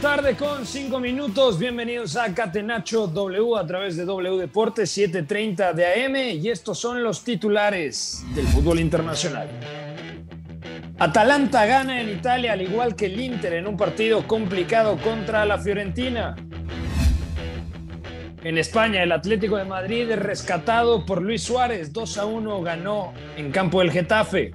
Tarde con cinco minutos. Bienvenidos a Catenacho W a través de W Deportes 7:30 de AM y estos son los titulares del fútbol internacional. Atalanta gana en Italia al igual que el Inter en un partido complicado contra la Fiorentina. En España, el Atlético de Madrid es rescatado por Luis Suárez. 2 a 1 ganó en campo del Getafe.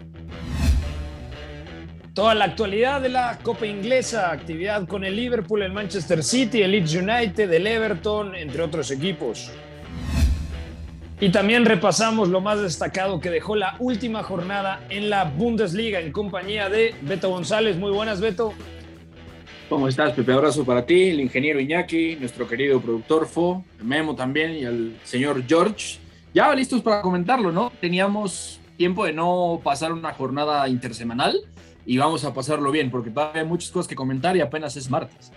Toda la actualidad de la Copa Inglesa, actividad con el Liverpool, el Manchester City, el Leeds United, el Everton, entre otros equipos. Y también repasamos lo más destacado que dejó la última jornada en la Bundesliga en compañía de Beto González. Muy buenas, Beto. ¿Cómo estás, Pepe? Abrazo para ti, el ingeniero Iñaki, nuestro querido productor Fo, Memo también y al señor George. Ya listos para comentarlo, ¿no? Teníamos tiempo de no pasar una jornada intersemanal y vamos a pasarlo bien porque todavía hay muchas cosas que comentar y apenas es martes.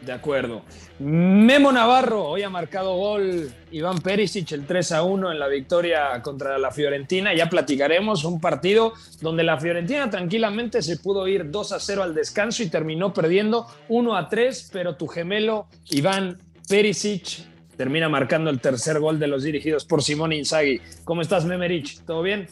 De acuerdo. Memo Navarro, hoy ha marcado gol Iván Perisic, el 3 a 1 en la victoria contra la Fiorentina. Ya platicaremos un partido donde la Fiorentina tranquilamente se pudo ir 2 a 0 al descanso y terminó perdiendo 1 a 3, pero tu gemelo Iván Perisic termina marcando el tercer gol de los dirigidos por Simón Inzaghi. ¿Cómo estás, Memerich? ¿Todo bien?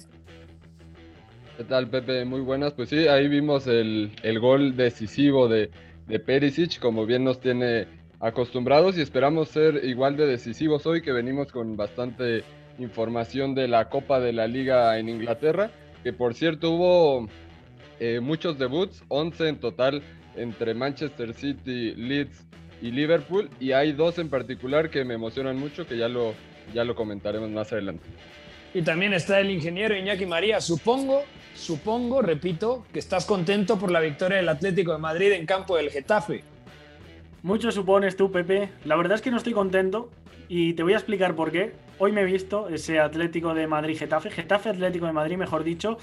¿Qué tal, Pepe? Muy buenas. Pues sí, ahí vimos el, el gol decisivo de, de Perisic, como bien nos tiene acostumbrados y esperamos ser igual de decisivos hoy, que venimos con bastante información de la Copa de la Liga en Inglaterra, que por cierto hubo eh, muchos debuts, 11 en total entre Manchester City, Leeds y Liverpool, y hay dos en particular que me emocionan mucho, que ya lo, ya lo comentaremos más adelante. Y también está el ingeniero Iñaki María. Supongo, supongo, repito, que estás contento por la victoria del Atlético de Madrid en campo del Getafe. Mucho supones tú, Pepe. La verdad es que no estoy contento y te voy a explicar por qué. Hoy me he visto ese Atlético de Madrid-Getafe, Getafe Atlético de Madrid, mejor dicho,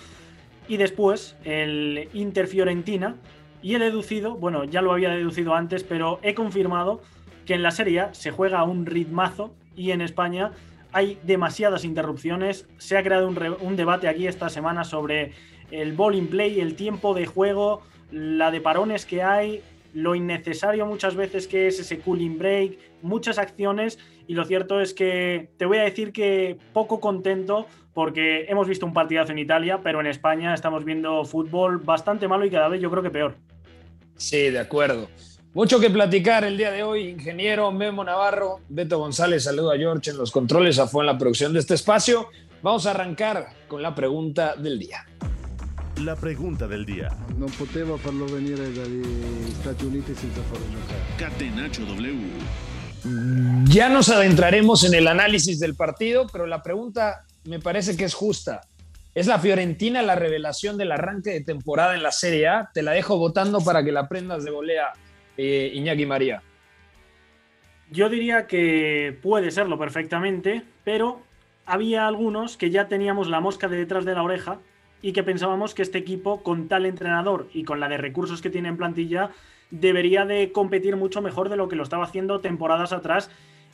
y después el Inter-Fiorentina. Y he deducido, bueno, ya lo había deducido antes, pero he confirmado que en la Serie se juega a un ritmazo y en España hay demasiadas interrupciones. Se ha creado un, debate aquí esta semana sobre el bowling play, el tiempo de juego, la de parones que hay, lo innecesario muchas veces que es ese cooling break, muchas acciones y lo cierto es que te voy a decir que poco contento porque hemos visto un partidazo en Italia, pero en España estamos viendo fútbol bastante malo y cada vez yo creo que peor. Sí, de acuerdo. Mucho que platicar el día de hoy, ingeniero Memo Navarro, Beto González, saludo a George en los controles, a fue en la producción de este espacio. Vamos a arrancar con la pregunta del día. La pregunta del día. Non poteva farlo venire dagli Stati Uniti senza farlo giocare. Catenacho W. Ya nos adentraremos en el análisis del partido, pero la pregunta me parece que es justa. ¿Es la Fiorentina la revelación del arranque de temporada en la Serie A? Te la dejo votando para que la prendas de volea, eh, Iñaki María. Yo diría que puede serlo perfectamente, pero había algunos que ya teníamos la mosca de detrás de la oreja y que pensábamos que este equipo, con tal entrenador y con la de recursos que tiene en plantilla, debería de competir mucho mejor de lo que lo estaba haciendo temporadas atrás.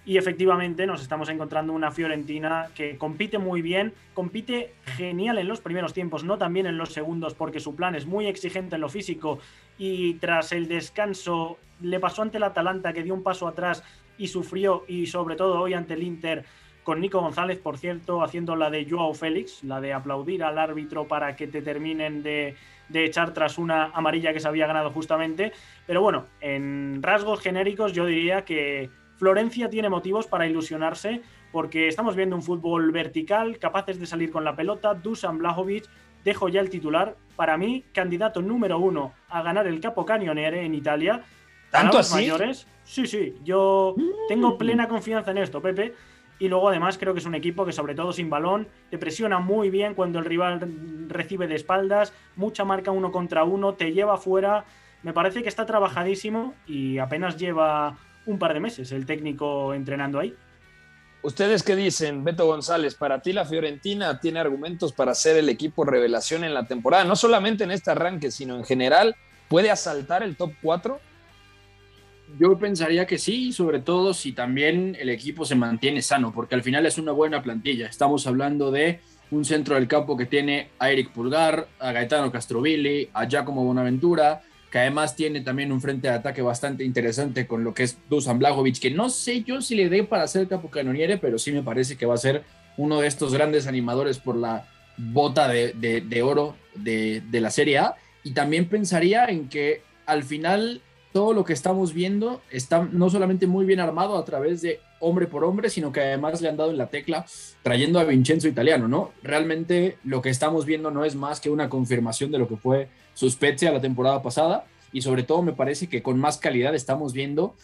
Y efectivamente nos estamos encontrando una Fiorentina que compite muy bien, compite genial en los primeros tiempos, no también en los segundos, porque su plan es muy exigente en lo físico y tras el descanso le pasó ante el Atalanta que dio un paso atrás y sufrió y sobre todo hoy ante el Inter con Nico González, por cierto, haciendo la de Joao Félix, la de aplaudir al árbitro para que te terminen de, de echar tras una amarilla que se había ganado justamente. Pero bueno, en rasgos genéricos yo diría que Florencia tiene motivos para ilusionarse porque estamos viendo un fútbol vertical, capaces de salir con la pelota. Dusan Blajovic, dejo ya el titular, para mí, candidato número uno a ganar el Capo Canioniere en Italia. ¿Tanto así? mayores, sí, sí, yo tengo plena confianza en esto, Pepe. Y luego además creo que es un equipo que sobre todo sin balón te presiona muy bien cuando el rival recibe de espaldas, mucha marca uno contra uno, te lleva fuera. Me parece que está trabajadísimo y apenas lleva un par de meses el técnico entrenando ahí. ¿Ustedes qué dicen, Beto González? Para ti la Fiorentina tiene argumentos para ser el equipo revelación en la temporada, no solamente en este arranque, sino en general. ¿Puede asaltar el top 4? Yo pensaría que sí, sobre todo si también el equipo se mantiene sano, porque al final es una buena plantilla. Estamos hablando de un centro del campo que tiene a Eric Pulgar, a Gaetano Castrovilli, a Giacomo Bonaventura, que además tiene también un frente de ataque bastante interesante con lo que es Dusan Blajovic, que no sé yo si le dé para ser capocanoniere, pero sí me parece que va a ser uno de estos grandes animadores por la bota de, de- de oro de, de la Serie A. Y también pensaría en que al final todo lo que estamos viendo está no solamente muy bien armado a través de hombre por hombre, sino que además le han dado en la tecla trayendo a Vincenzo Italiano, ¿no? Realmente lo que estamos viendo no es más que una confirmación de lo que fue su Spezia la temporada pasada y sobre todo me parece que con más calidad estamos viendo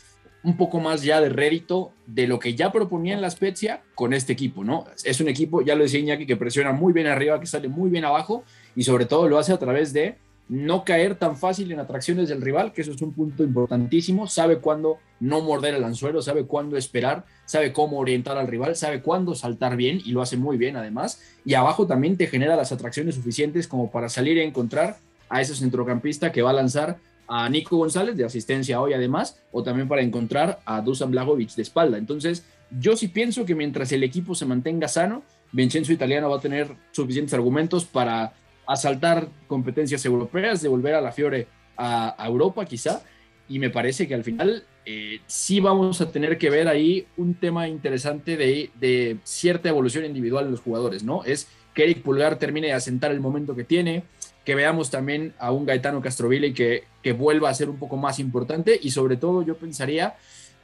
un poco más ya de rédito de lo que ya proponía en la Spezia con este equipo, ¿no? Es un equipo, ya lo decía Iñaki, que presiona muy bien arriba, que sale muy bien abajo y sobre todo lo hace a través de no caer tan fácil en atracciones del rival, que eso es un punto importantísimo, sabe cuándo no morder el anzuelo, sabe cuándo esperar, sabe cómo orientar al rival, sabe cuándo saltar bien y lo hace muy bien además, y abajo también te genera las atracciones suficientes como para salir a encontrar a ese centrocampista que va a lanzar a Nico González de asistencia hoy además, o también para encontrar a Dusan Blagovic de espalda. Entonces, yo sí pienso que mientras el equipo se mantenga sano, Vincenzo Italiano va a tener suficientes argumentos para asaltar competencias europeas, devolver a la Fiore a, Europa quizá, y me parece que al final eh, sí vamos a tener que ver ahí un tema interesante de, de cierta evolución individual en los jugadores, ¿no? Es que Eric Pulgar termine de asentar el momento que tiene, que veamos también a un Gaetano Castroville que, que vuelva a ser un poco más importante y sobre todo yo pensaría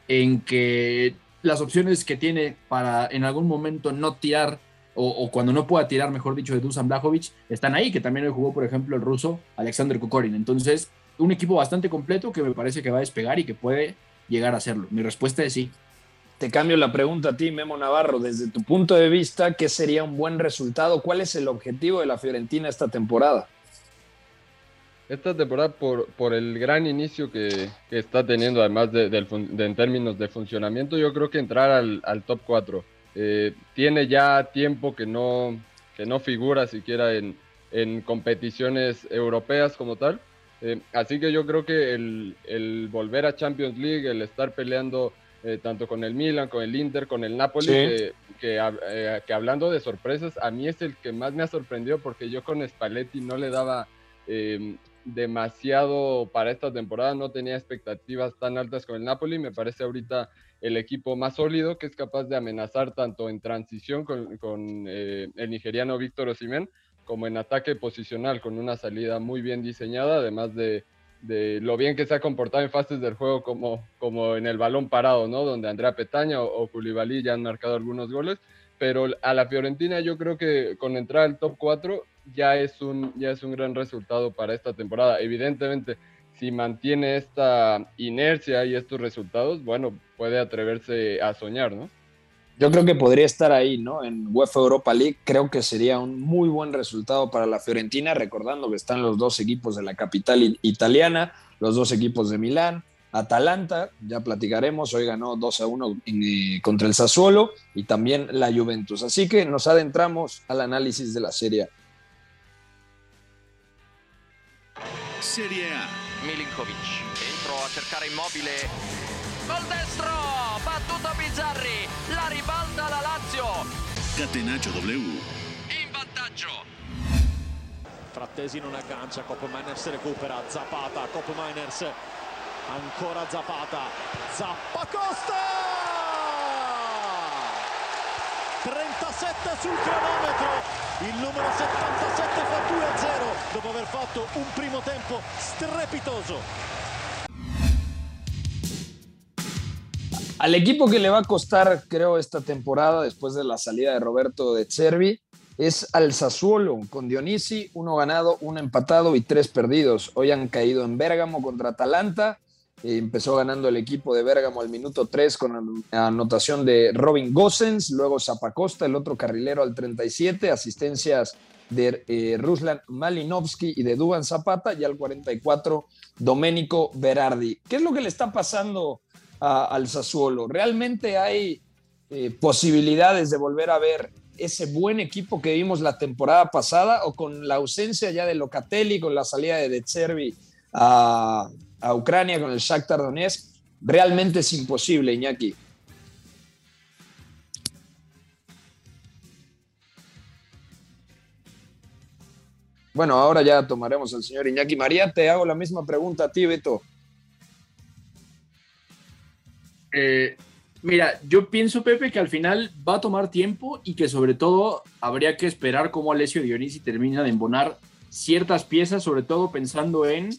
en que las opciones que tiene para en algún momento no tirar o, o cuando no pueda tirar, mejor dicho, de Dusan Blajovic, están ahí, que también hoy jugó, por ejemplo, el ruso Alexander Kokorin. Entonces, un equipo bastante completo que me parece que va a despegar y que puede llegar a hacerlo. Mi respuesta es sí. Te cambio la pregunta a ti, Memo Navarro. Desde tu punto de vista, ¿qué sería un buen resultado? ¿Cuál es el objetivo de la Fiorentina esta temporada? Esta temporada, por, por el gran inicio que, que está teniendo, además de en términos de funcionamiento, yo creo que entrar al, al top 4. Eh, tiene ya tiempo que no, que no figura siquiera en, en competiciones europeas como tal. Eh, así que yo creo que el, el volver a Champions League, el estar peleando eh, tanto con el Milan, con el Inter, con el Napoli, Sí. que, que, eh, que hablando de sorpresas, a mí es el que más me ha sorprendido porque yo con Spalletti no le daba eh, demasiado para esta temporada, no tenía expectativas tan altas con el Napoli, me parece ahorita el equipo más sólido que es capaz de amenazar tanto en transición con, con, eh, el nigeriano Víctor Osimhen como en ataque posicional con una salida muy bien diseñada, además de, de lo bien que se ha comportado en fases del juego como, como en el balón parado, ¿no? Donde Andrea Petaña o, o ya han marcado algunos goles, pero a la Fiorentina yo creo que con entrar al top 4 ya es un, ya es un gran resultado para esta temporada. Evidentemente, si mantiene esta inercia y estos resultados, bueno, puede atreverse a soñar, ¿no? Yo creo que podría estar ahí, ¿no? En UEFA Europa League creo que sería un muy buen resultado para la Fiorentina, recordando que están los dos equipos de la capital italiana, los dos equipos de Milán, Atalanta, ya platicaremos, hoy ganó 2 a 1 en, eh, contra el Sassuolo y también la Juventus. Así que nos adentramos al análisis de la serie. Serie A. Milinkovic, entro a cercare immobile. col destro, battuto Bizzarri, la ribalta la Lazio. Catenaccio W. In vantaggio. Frattesi non aggancia, Cop Miners recupera, Zapata, Cop Miners, ancora Zapata, Zappa Costa! 37 sul cronometro, il numero 77 fa 2 a 0 dopo aver fatto un primo tempo strepitoso. Al equipo que le va a costar, creo, esta temporada, después de la salida de Roberto de Cervi, es al Sassuolo, con Dionisi, uno ganado, uno empatado y tres perdidos. Hoy han caído en Bérgamo contra Atalanta. Eh, empezó ganando el equipo de Bérgamo al minuto 3 con anotación de Robin Gossens, luego Zapacosta, el otro carrilero al 37, asistencias de eh, Ruslan Malinovsky y de Duban Zapata, y al 44 Domenico Berardi. ¿Qué es lo que le está pasando al Sassuolo? ¿Realmente hay eh, posibilidades de volver a ver ese buen equipo que vimos la temporada pasada o con la ausencia ya de Locatelli, con la salida de De Zerbi a, a Ucrania con el Shakhtar Donetsk? Realmente es imposible, Iñaki. Bueno, ahora ya tomaremos al señor Iñaki María. Te hago la misma pregunta a ti, Beto. Eh, mira, yo pienso, Pepe, que al final va a tomar tiempo y que sobre todo habría que esperar cómo Alessio Dionisi termina de embonar ciertas piezas, sobre todo pensando en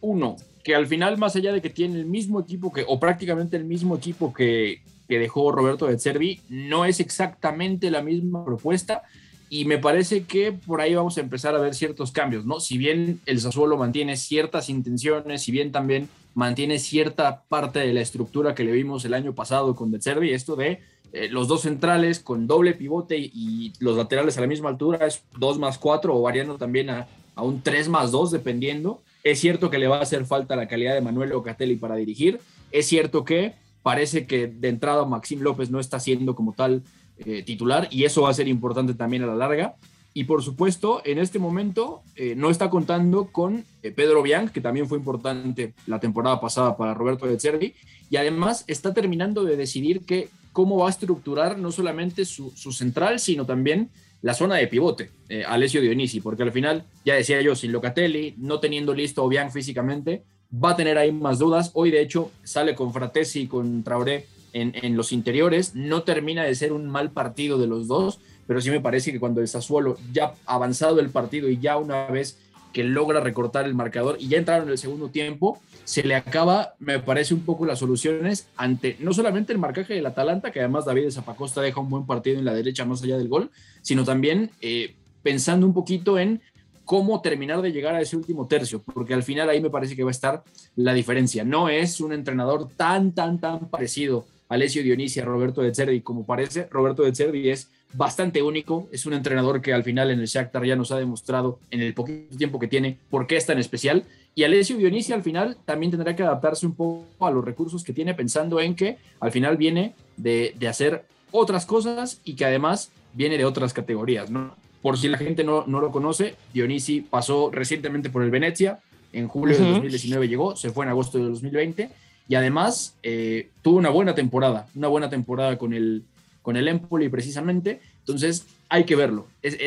uno, que al final, más allá de que tiene el mismo equipo que, o prácticamente el mismo equipo que, que dejó Roberto de Cervi, no es exactamente la misma propuesta. Y me parece que por ahí vamos a empezar a ver ciertos cambios, ¿no? Si bien el Sassuolo mantiene ciertas intenciones, si bien también mantiene cierta parte de la estructura que le vimos el año pasado con De Cervi, esto de eh, los dos centrales con doble pivote y, y los laterales a la misma altura es 2 más 4 o variando también a, a un 3 más 2 dependiendo. Es cierto que le va a hacer falta la calidad de Manuel Locatelli para dirigir. Es cierto que parece que de entrada Maxim López no está siendo como tal eh, titular y eso va a ser importante también a la larga. Y por supuesto, en este momento eh, no está contando con eh, Pedro Bianc, que también fue importante la temporada pasada para Roberto de Cervi, y además está terminando de decidir que, cómo va a estructurar no solamente su, su central, sino también la zona de pivote, eh, Alessio Dionisi, porque al final, ya decía yo, sin Locatelli, no teniendo listo a Bianc físicamente, va a tener ahí más dudas. Hoy, de hecho, sale con Fratesi y con Traoré en, en, los interiores. No termina de ser un mal partido de los dos, pero sí me parece que cuando el Sassuolo ya avanzado el partido y ya una vez que logra recortar el marcador y ya entraron en el segundo tiempo, se le acaba, me parece, un poco las soluciones ante no solamente el marcaje del Atalanta, que además David Zapacosta deja un buen partido en la derecha más allá del gol, sino también eh, pensando un poquito en cómo terminar de llegar a ese último tercio, porque al final ahí me parece que va a estar la diferencia. No es un entrenador tan, tan, tan parecido a Alessio Dionisi, a Roberto de Cervi, como parece. Roberto de Cervi es bastante único, es un entrenador que al final en el Shakhtar ya nos ha demostrado en el poquito tiempo que tiene por qué es tan especial. Y Alessio Dionisi al final también tendrá que adaptarse un poco a los recursos que tiene, pensando en que al final viene de, de hacer otras cosas y que además viene de otras categorías, ¿no? Por si la gente no, no lo conoce, Dionisi pasó recientemente por el Venecia, en julio uh -huh. de 2019 llegó, se fue en agosto de 2020 y además eh, tuvo una buena temporada, una buena temporada con el, con el Empoli precisamente, entonces hay que verlo.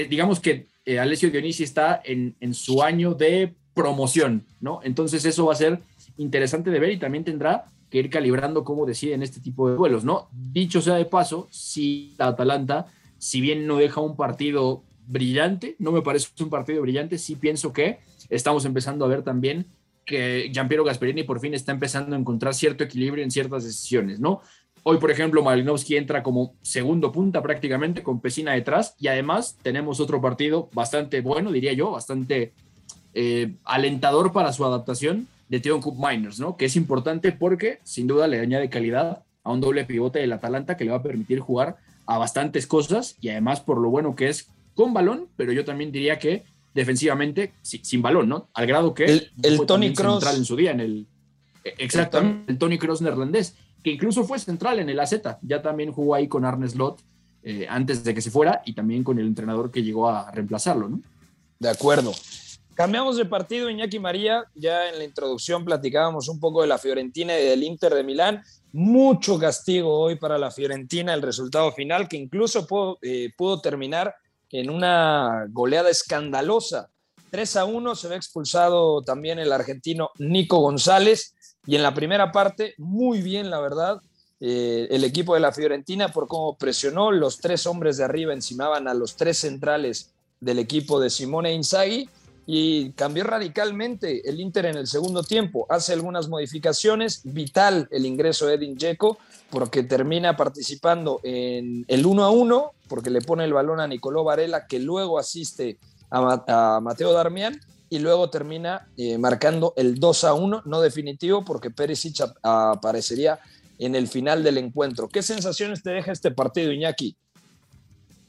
Digamos que eh, Alessio Dionisi está en, en, su año de promoción, ¿no? Entonces eso va a ser interesante de ver y también tendrá que ir calibrando cómo deciden este tipo de duelos, ¿no? Dicho sea de paso, si la Atalanta, si bien no deja un partido brillante, no me parece un partido brillante, sí pienso que estamos empezando a ver también que Giampiero Gasperini por fin está empezando a encontrar cierto equilibrio en ciertas decisiones, ¿no? Hoy, por ejemplo, Malinowski entra como segundo punta prácticamente con Pesina detrás y además tenemos otro partido bastante bueno, diría yo, bastante eh, alentador para su adaptación de Theon Cup Miners, ¿no? Que es importante porque sin duda le añade calidad a un doble pivote del Atalanta que le va a permitir jugar a bastantes cosas y además por lo bueno que es con balón, pero yo también diría que defensivamente sin, sin balón, ¿no? Al grado que el, el Tony Cross en su día en el exactamente el, el Tony Cross neerlandés, que incluso fue central en el AZ, ya también jugó ahí con Arne Slot eh, antes de que se fuera y también con el entrenador que llegó a reemplazarlo, ¿no? De acuerdo. Cambiamos de partido, Iñaki María. Ya en la introducción platicábamos un poco de la Fiorentina y del Inter de Milán. Mucho castigo hoy para la Fiorentina, el resultado final, que incluso pudo, eh, pudo terminar en una goleada escandalosa. 3 a 1 se ve expulsado también el argentino Nico González. Y en la primera parte, muy bien, la verdad, eh, el equipo de la Fiorentina por cómo presionó. Los tres hombres de arriba encimaban a los tres centrales del equipo de Simone Inzaghi y cambió radicalmente el Inter en el segundo tiempo. Hace algunas modificaciones, vital el ingreso de Edin Dzeko porque termina participando en el 1 a 1 porque le pone el balón a Nicolò Varela que luego asiste a, Mateo Darmian y luego termina eh, marcando el 2 a 1, no definitivo porque Perisic aparecería en el final del encuentro. ¿Qué sensaciones te deja este partido, Iñaki?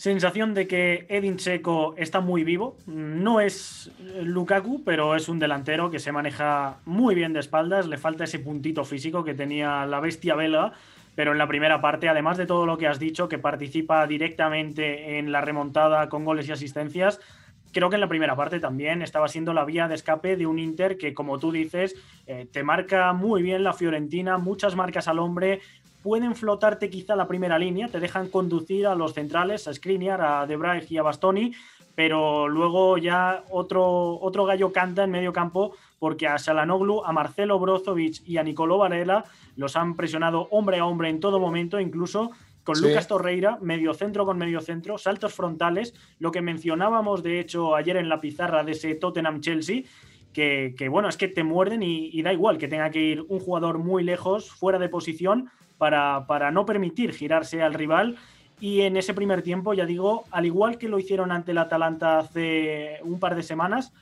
Sensación de que Edin Checo está muy vivo. No es Lukaku, pero es un delantero que se maneja muy bien de espaldas. Le falta ese puntito físico que tenía la bestia belga. Pero en la primera parte, además de todo lo que has dicho, que participa directamente en la remontada con goles y asistencias, creo que en la primera parte también estaba siendo la vía de escape de un Inter que, como tú dices, eh, te marca muy bien la Fiorentina, muchas marcas al hombre, pueden flotarte quizá la primera línea, te dejan conducir a los centrales, a Skriniar, a De y a Bastoni, pero luego ya otro, otro gallo canta en medio campo porque a Salanoglu, a Marcelo Brozovic y a Nicolò Varela los han presionado hombre a hombre en todo momento, incluso con Lucas Torreira, medio centro con medio centro, saltos frontales, lo que mencionábamos de hecho ayer en la pizarra de ese Tottenham Chelsea, que, bueno, es que te muerden y, da igual que tenga que ir un jugador muy lejos, fuera de posición, para, para no permitir girarse al rival. Y en ese primer tiempo, ya digo, al igual que lo hicieron ante el Atalanta hace un par de semanas,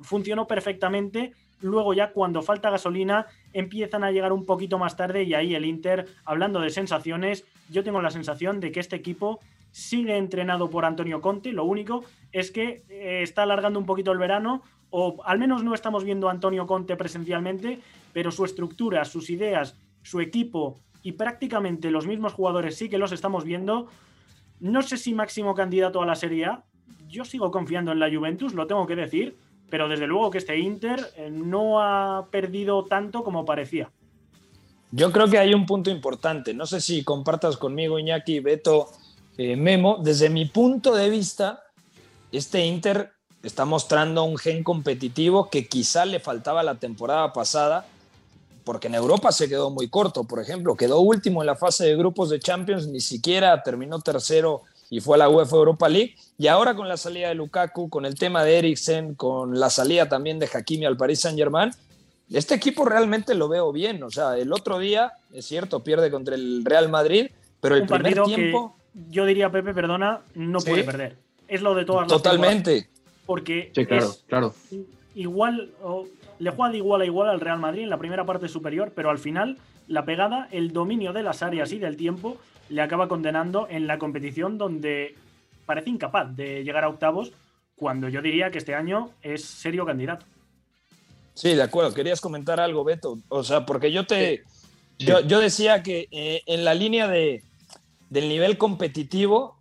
funcionó perfectamente luego ya cuando falta gasolina empiezan a llegar un poquito más tarde y ahí el Inter, hablando de sensaciones, yo tengo la sensación de que este equipo sigue entrenado por Antonio Conte, lo único es que eh, está alargando un poquito el verano o al menos no estamos viendo a Antonio Conte presencialmente, pero su estructura, sus ideas, su equipo y prácticamente los mismos jugadores sí que los estamos viendo. No sé si máximo candidato a la Serie A. Yo sigo confiando en la Juventus, lo tengo que decir, pero desde luego que este Inter eh, no ha perdido tanto como parecía. Yo creo que hay un punto importante. No sé si compartas conmigo, Iñaki, Beto, eh, Memo. Desde mi punto de vista, este Inter está mostrando un gen competitivo que quizá le faltaba la temporada pasada, porque en Europa se quedó muy corto. Por ejemplo, quedó último en la fase de grupos de Champions, ni siquiera terminó tercero y fue a la UEFA Europa League. Y ahora con la salida de Lukaku, con el tema de Eriksen, con la salida también de Hakimi al Paris Saint-Germain, este equipo realmente lo veo bien. O sea, el otro día, es cierto, pierde contra el Real Madrid, pero el primer tiempo. yo diría, Pepe, perdona, no puede perder. Es lo de todas las Totalmente. Porque sí, claro, claro. igual, le juega de igual a igual al Real Madrid en la primera parte superior, pero al final la pegada, el dominio de las áreas y del tiempo le acaba condenando en la competición donde parece incapaz de llegar a octavos, cuando yo diría que este año es serio candidato. Sí, de acuerdo. Querías comentar algo, Beto. O sea, porque yo te. Yo, decía que eh, en la línea de, del nivel competitivo,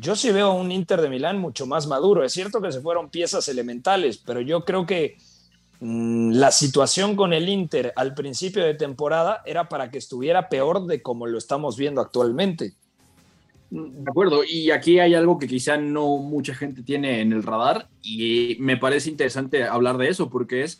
yo sí veo un Inter de Milán mucho más maduro. Es cierto que se fueron piezas elementales, pero yo creo que Mm, la situación con el Inter al principio de temporada era para que estuviera peor de como lo estamos viendo actualmente. De acuerdo, y aquí hay algo que quizá no mucha gente tiene en el radar y me parece interesante hablar de eso porque es,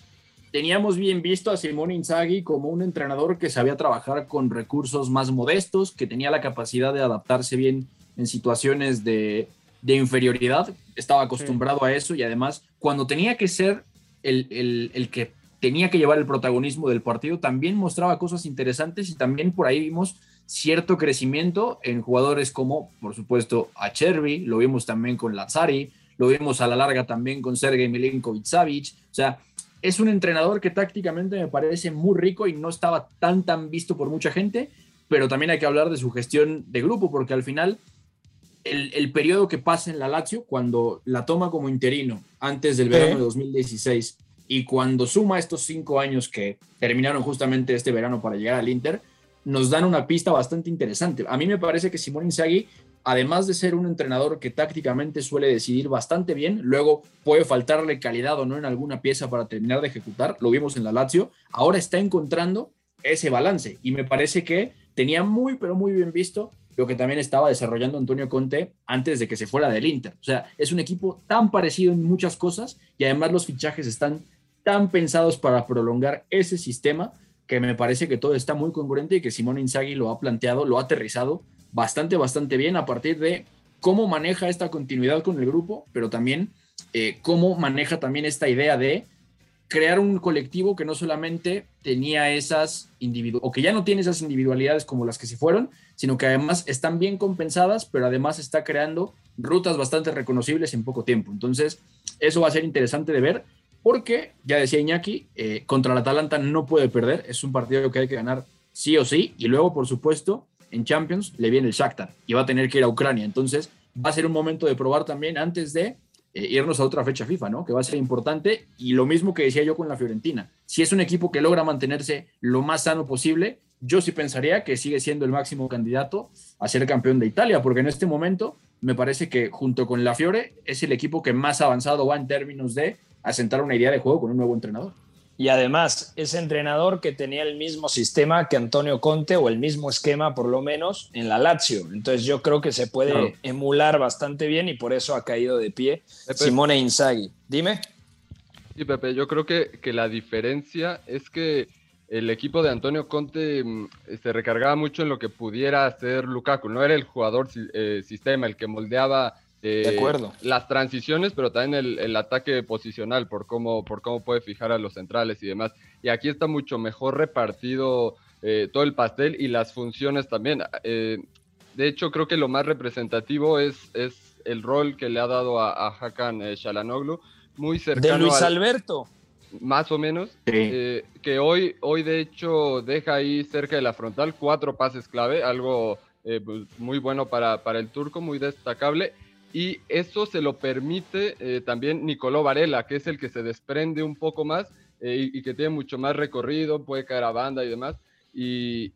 teníamos bien visto a Simón Inzaghi como un entrenador que sabía trabajar con recursos más modestos, que tenía la capacidad de adaptarse bien en situaciones de, inferioridad, estaba acostumbrado a eso y además cuando tenía que ser el, que tenía que llevar el protagonismo del partido, también mostraba cosas interesantes y también por ahí vimos cierto crecimiento en jugadores como, por supuesto, a Cherby, lo vimos también con Lazari, lo vimos a la larga también con Sergei Milinkovic-Savic, o sea, es un entrenador que tácticamente me parece muy rico y no estaba tan tan visto por mucha gente, pero también hay que hablar de su gestión de grupo, porque al final el, periodo que pasa en la Lazio, cuando la toma como interino antes del verano de 2016 y cuando suma estos cinco años que terminaron justamente este verano para llegar al Inter, nos dan una pista bastante interesante. A mí me parece que Simón Inzaghi además de ser un entrenador que tácticamente suele decidir bastante bien, luego puede faltarle calidad o no en alguna pieza para terminar de ejecutar, lo vimos en la Lazio, ahora está encontrando ese balance y me parece que tenía muy, pero muy bien visto lo que también estaba desarrollando Antonio Conte antes de que se fuera del Inter. O sea, es un equipo tan parecido en muchas cosas y además los fichajes están tan pensados para prolongar ese sistema que me parece que todo está muy congruente y que Simone Inzaghi lo ha planteado, lo ha aterrizado bastante, bastante bien a partir de cómo maneja esta continuidad con el grupo, pero también eh, cómo maneja también esta idea de crear un colectivo que no solamente tenía esas individualidades, o que ya no tiene esas individualidades como las que se fueron, sino que además están bien compensadas, pero además está creando rutas bastante reconocibles en poco tiempo. Entonces, eso va a ser interesante de ver, porque, ya decía Iñaki, eh, contra el Atalanta no puede perder, es un partido que hay que ganar sí o sí, y luego, por supuesto, en Champions le viene el Shakhtar y va a tener que ir a Ucrania. Entonces, va a ser un momento de probar también antes de eh, irnos a otra fecha FIFA, ¿no? Que va a ser importante. Y lo mismo que decía yo con la Fiorentina. Si es un equipo que logra mantenerse lo más sano posible, yo sí pensaría que sigue siendo el máximo candidato a ser campeón de Italia, porque en este momento me parece que junto con la Fiore es el equipo que más avanzado va en términos de asentar una idea de juego con un nuevo entrenador. Y además, ese entrenador que tenía el mismo sistema que Antonio Conte o el mismo esquema, por lo menos, en la Lazio. Entonces, yo creo que se puede emular bastante bien y por eso ha caído de pie Simone Inzaghi. Dime. Sí, Pepe, yo creo que, que la diferencia es que el equipo de Antonio Conte mm, se recargaba mucho en lo que pudiera hacer Lukaku. No era el jugador eh, sistema, el que moldeaba de eh, acuerdo. Las transiciones, pero también el, ataque posicional, por cómo, por cómo puede fijar a los centrales y demás. Y aquí está mucho mejor repartido eh, todo el pastel y las funciones también. Eh, de hecho, creo que lo más representativo es, es el rol que le ha dado a, Hakan Shalanoglu, muy cercano. De Luis Alberto. Más o menos. que hoy, hoy, de hecho, deja ahí cerca de la frontal cuatro pases clave, algo pues, muy bueno para, para el turco, muy destacable y eso se lo permite eh, también Nicolò Varela, que es el que se desprende un poco más eh, y, que tiene mucho más recorrido, puede caer a banda y demás, y,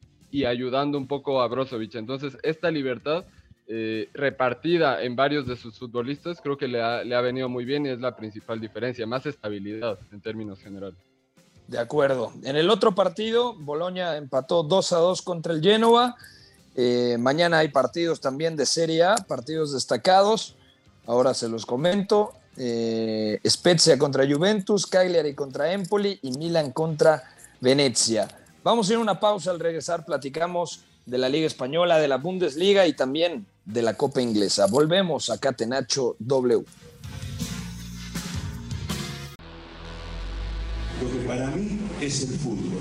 ayudando un poco a Brozovic. Entonces, esta libertad eh, repartida en varios de sus futbolistas creo que le ha, le ha venido muy bien y es la principal diferencia, más estabilidad en términos generales. De acuerdo. En el otro partido, Boloña empató 2 a 2 contra el Genoa. Eh, mañana hay partidos también de Serie A, partidos destacados. Ahora se los comento. Eh, Spezia contra Juventus, Cagliari contra Empoli y Milan contra Venezia. Vamos a ir a una pausa al regresar. Platicamos de la Liga Española, de la Bundesliga y también de la Copa Inglesa. Volvemos a Catenacho W. Lo que para mí es el fútbol.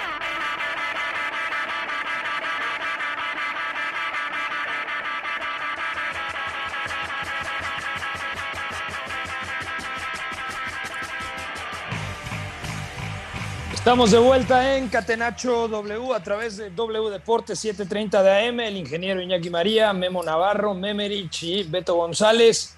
Estamos de vuelta en Catenacho W a través de W Deportes 730 de AM, el ingeniero Iñaki María, Memo Navarro, Memerich y Beto González.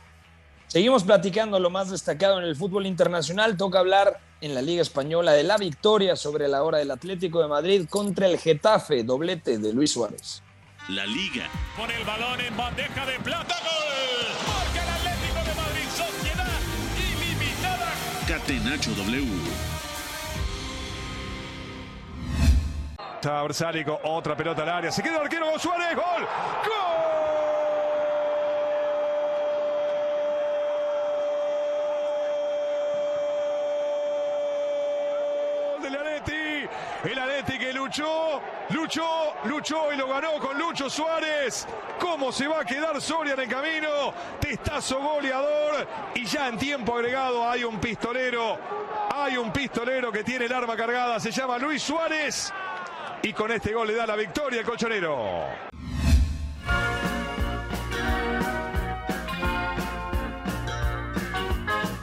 Seguimos platicando lo más destacado en el fútbol internacional. Toca hablar en la Liga Española de la victoria sobre la hora del Atlético de Madrid contra el Getafe, doblete de Luis Suárez. La Liga. Con el balón en bandeja de plata, gol. Porque el Atlético de Madrid, sociedad ilimitada. Catenacho W Está otra pelota al área. Se queda el arquero con Suárez. ¡Gol! ¡Gol! Del Areti. El Areti que luchó, luchó, luchó y lo ganó con Lucho Suárez. ¿Cómo se va a quedar Soria en el camino? Testazo goleador. Y ya en tiempo agregado hay un pistolero. Hay un pistolero que tiene el arma cargada. Se llama Luis Suárez y con este gol le da la victoria al colchonero.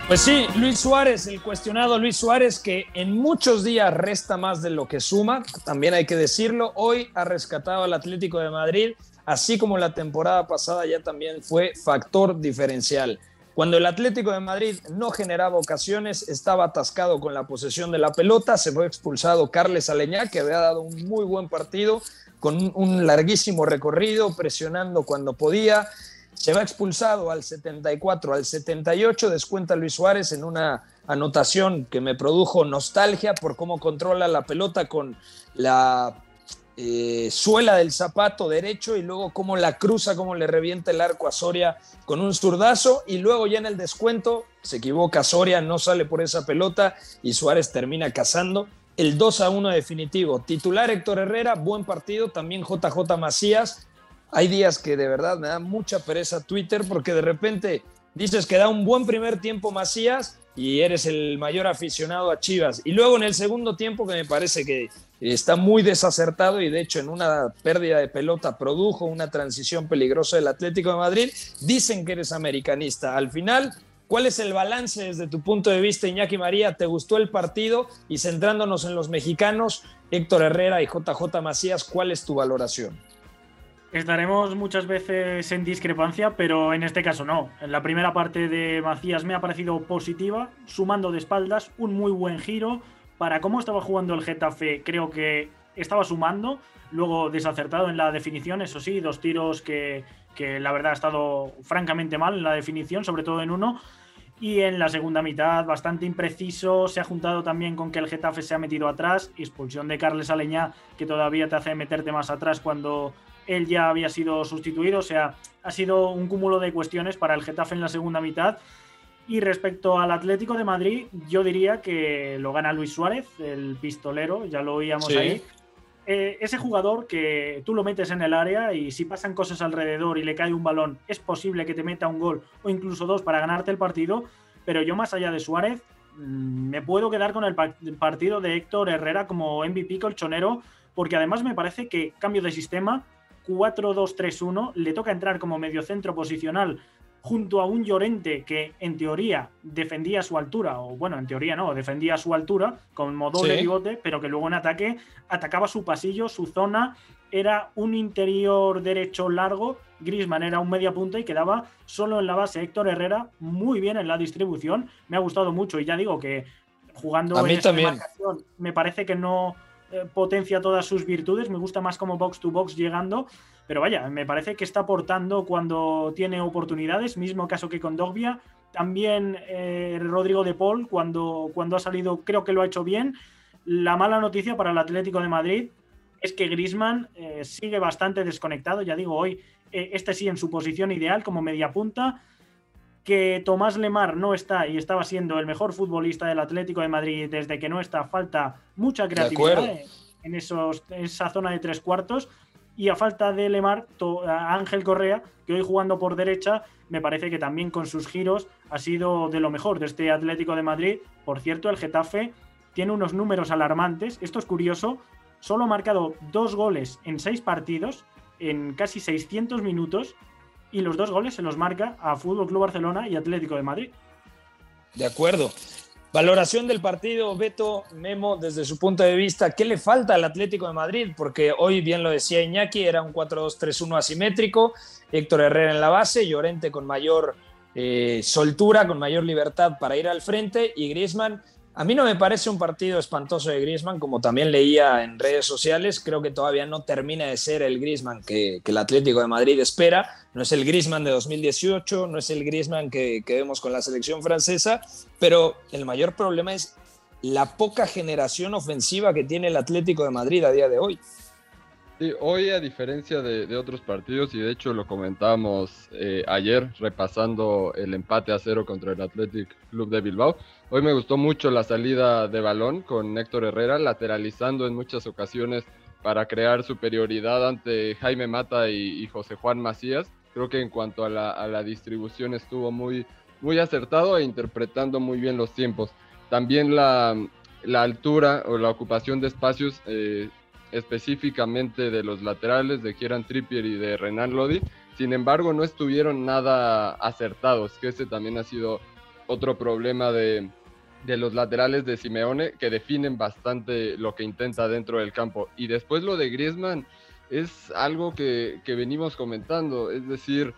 Pues sí, Luis Suárez, el cuestionado Luis Suárez, que en muchos días resta más de lo que suma, también hay que decirlo, hoy ha rescatado al Atlético de Madrid, así como la temporada pasada ya también fue factor diferencial. Cuando el Atlético de Madrid no generaba ocasiones, estaba atascado con la posesión de la pelota, se fue expulsado Carles Aleñá, que había dado un muy buen partido, con un larguísimo recorrido, presionando cuando podía, se va expulsado al 74, al 78 descuenta Luis Suárez en una anotación que me produjo nostalgia por cómo controla la pelota con la eh, suela del zapato derecho y luego cómo la cruza, cómo le revienta el arco a Soria con un zurdazo y luego ya en el descuento se equivoca Soria, no sale por esa pelota y Suárez termina cazando el 2 a 1 definitivo. Titular Héctor Herrera, buen partido, también JJ Macías, hay días que de verdad me da mucha pereza Twitter porque de repente dices que da un buen primer tiempo Macías y eres el mayor aficionado a Chivas. Y luego en el segundo tiempo que me parece que está muy desacertado y de hecho en una pérdida de pelota produjo una transición peligrosa del Atlético de Madrid, dicen que eres americanista. Al final, ¿cuál es el balance desde tu punto de vista, Iñaki María? ¿Te gustó el partido? Y centrándonos en los mexicanos, Héctor Herrera y JJ Macías, ¿cuál es tu valoración? Estaremos muchas veces en discrepancia, pero en este caso no. En la primera parte de Macías me ha parecido positiva, sumando de espaldas, un muy buen giro. Para cómo estaba jugando el Getafe, creo que estaba sumando. Luego desacertado en la definición, eso sí, dos tiros que, que la verdad ha estado francamente mal en la definición, sobre todo en uno. Y en la segunda mitad, bastante impreciso. Se ha juntado también con que el Getafe se ha metido atrás. Expulsión de Carles Aleñá, que todavía te hace meterte más atrás cuando él ya había sido sustituido, o sea, ha sido un cúmulo de cuestiones para el Getafe en la segunda mitad. Y respecto al Atlético de Madrid, yo diría que lo gana Luis Suárez, el pistolero, ya lo oíamos ahí. Eh, ese jugador que tú lo metes en el área y si pasan cosas alrededor y le cae un balón, es posible que te meta un gol o incluso dos para ganarte el partido. Pero yo, más allá de Suárez, mm, me puedo quedar con el partido de Héctor Herrera como MVP colchonero, porque además me parece que cambio de sistema 4-2-3-1, le toca entrar como mediocentro posicional junto a un Llorente que en teoría defendía su altura, o bueno, en teoría no, defendía su altura como doble pivote, pero que luego en ataque atacaba su pasillo, su zona, era un interior derecho largo, Grisman era un media punta y quedaba solo en la base Héctor Herrera, muy bien en la distribución, me ha gustado mucho y ya digo que jugando a mí en también. me parece que no potencia todas sus virtudes, me gusta más como box to box llegando, pero vaya, me parece que está aportando cuando tiene oportunidades, mismo caso que con Dogbia. También eh, Rodrigo de Paul, cuando, cuando ha salido, creo que lo ha hecho bien. La mala noticia para el Atlético de Madrid es que Grisman eh, sigue bastante desconectado, ya digo, hoy este sí en su posición ideal como media punta que Tomás Lemar no está y estaba siendo el mejor futbolista del Atlético de Madrid desde que no está, falta mucha creatividad en, esos, esa zona de tres cuartos. Y a falta de Lemar, Ángel Correa, que hoy jugando por derecha, me parece que también con sus giros ha sido de lo mejor de este Atlético de Madrid. Por cierto, el Getafe tiene unos números alarmantes. Esto es curioso. Solo ha marcado dos goles en seis partidos, en casi 600 minutos y los dos goles se los marca a Fútbol Club Barcelona y Atlético de Madrid. De acuerdo. Valoración del partido, Beto Memo, desde su punto de vista, ¿qué le falta al Atlético de Madrid? Porque hoy, bien lo decía Iñaki, era un 4-2-3-1 asimétrico, Héctor Herrera en la base, Llorente con mayor eh, soltura, con mayor libertad para ir al frente y Griezmann a mí no me parece un partido espantoso de Griezmann, como también leía en redes sociales. Creo que todavía no termina de ser el Griezmann que, el Atlético de Madrid espera. No es el Griezmann de 2018, no es el Griezmann que, que vemos con la selección francesa, pero el mayor problema es la poca generación ofensiva que tiene el Atlético de Madrid a día de hoy. Sí, hoy a diferencia de, otros partidos, y de hecho lo comentamos eh, ayer repasando el empate a cero contra el Athletic Club de Bilbao, hoy me gustó mucho la salida de balón con Héctor Herrera, lateralizando en muchas ocasiones para crear superioridad ante Jaime Mata y, José Juan Macías. Creo que en cuanto a la, distribución estuvo muy, muy acertado e interpretando muy bien los tiempos. También la, altura o la ocupación de espacios eh, específicamente de los laterales de Kieran Trippier y de Renan Lodi. Sin embargo, no estuvieron nada acertados, que ese también ha sido otro problema de, de los laterales de Simeone que definen bastante lo que intenta dentro del campo. Y después lo de Griezmann es algo que, que venimos comentando, es decir,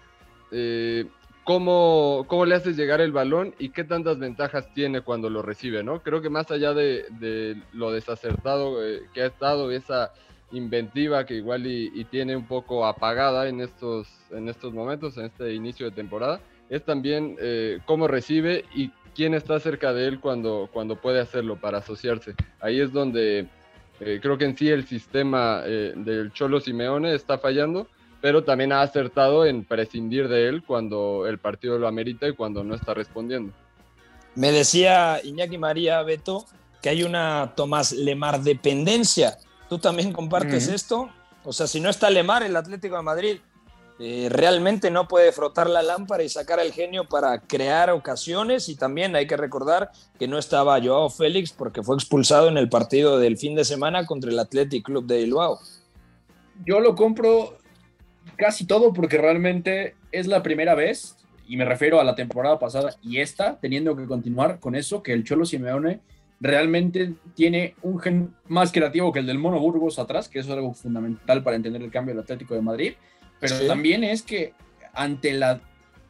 eh, cómo, cómo, le haces llegar el balón y qué tantas ventajas tiene cuando lo recibe, ¿no? Creo que más allá de, de lo desacertado eh, que ha estado, esa inventiva que igual y, y, tiene un poco apagada en estos, en estos momentos, en este inicio de temporada, es también eh, cómo recibe y quién está cerca de él cuando, cuando puede hacerlo para asociarse. Ahí es donde eh, creo que en sí el sistema eh, del Cholo Simeone está fallando, pero también ha acertado en prescindir de él cuando el partido lo amerita y cuando no está respondiendo. Me decía Iñaki María Beto que hay una Tomás Lemar dependencia. ¿Tú también compartes uh -huh. esto? O sea, si no está Lemar, el Atlético de Madrid eh, realmente no puede frotar la lámpara y sacar al genio para crear ocasiones y también hay que recordar que no estaba Joao Félix porque fue expulsado en el partido del fin de semana contra el Athletic Club de Bilbao. Yo lo compro casi todo porque realmente es la primera vez y me refiero a la temporada pasada y esta, teniendo que continuar con eso, que el Cholo Simeone realmente tiene un gen más creativo que el del Mono Burgos atrás, que eso es algo fundamental para entender el cambio del Atlético de Madrid pero sí. también es que ante la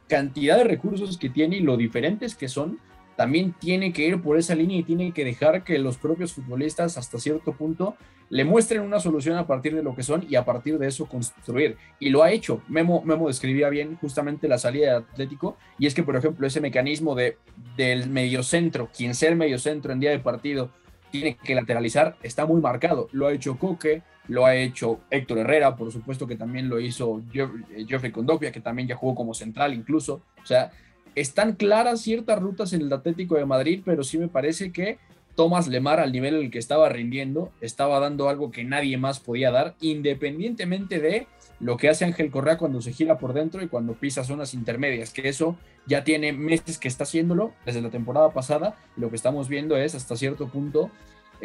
cantidad de recursos que tiene y lo diferentes que son, también tiene que ir por esa línea y tiene que dejar que los propios futbolistas hasta cierto punto le muestren una solución a partir de lo que son y a partir de eso construir. Y lo ha hecho. Memo, Memo describía bien justamente la salida de Atlético y es que, por ejemplo, ese mecanismo de, del mediocentro, quien sea mediocentro en día de partido, tiene que lateralizar, está muy marcado. Lo ha hecho Coque, lo ha hecho Héctor Herrera, por supuesto que también lo hizo Geoffrey Condopia, que también ya jugó como central incluso. O sea, están claras ciertas rutas en el Atlético de Madrid, pero sí me parece que Tomás Lemar, al nivel en el que estaba rindiendo, estaba dando algo que nadie más podía dar, independientemente de lo que hace Ángel Correa cuando se gira por dentro y cuando pisa zonas intermedias, que eso ya tiene meses que está haciéndolo desde la temporada pasada. Lo que estamos viendo es hasta cierto punto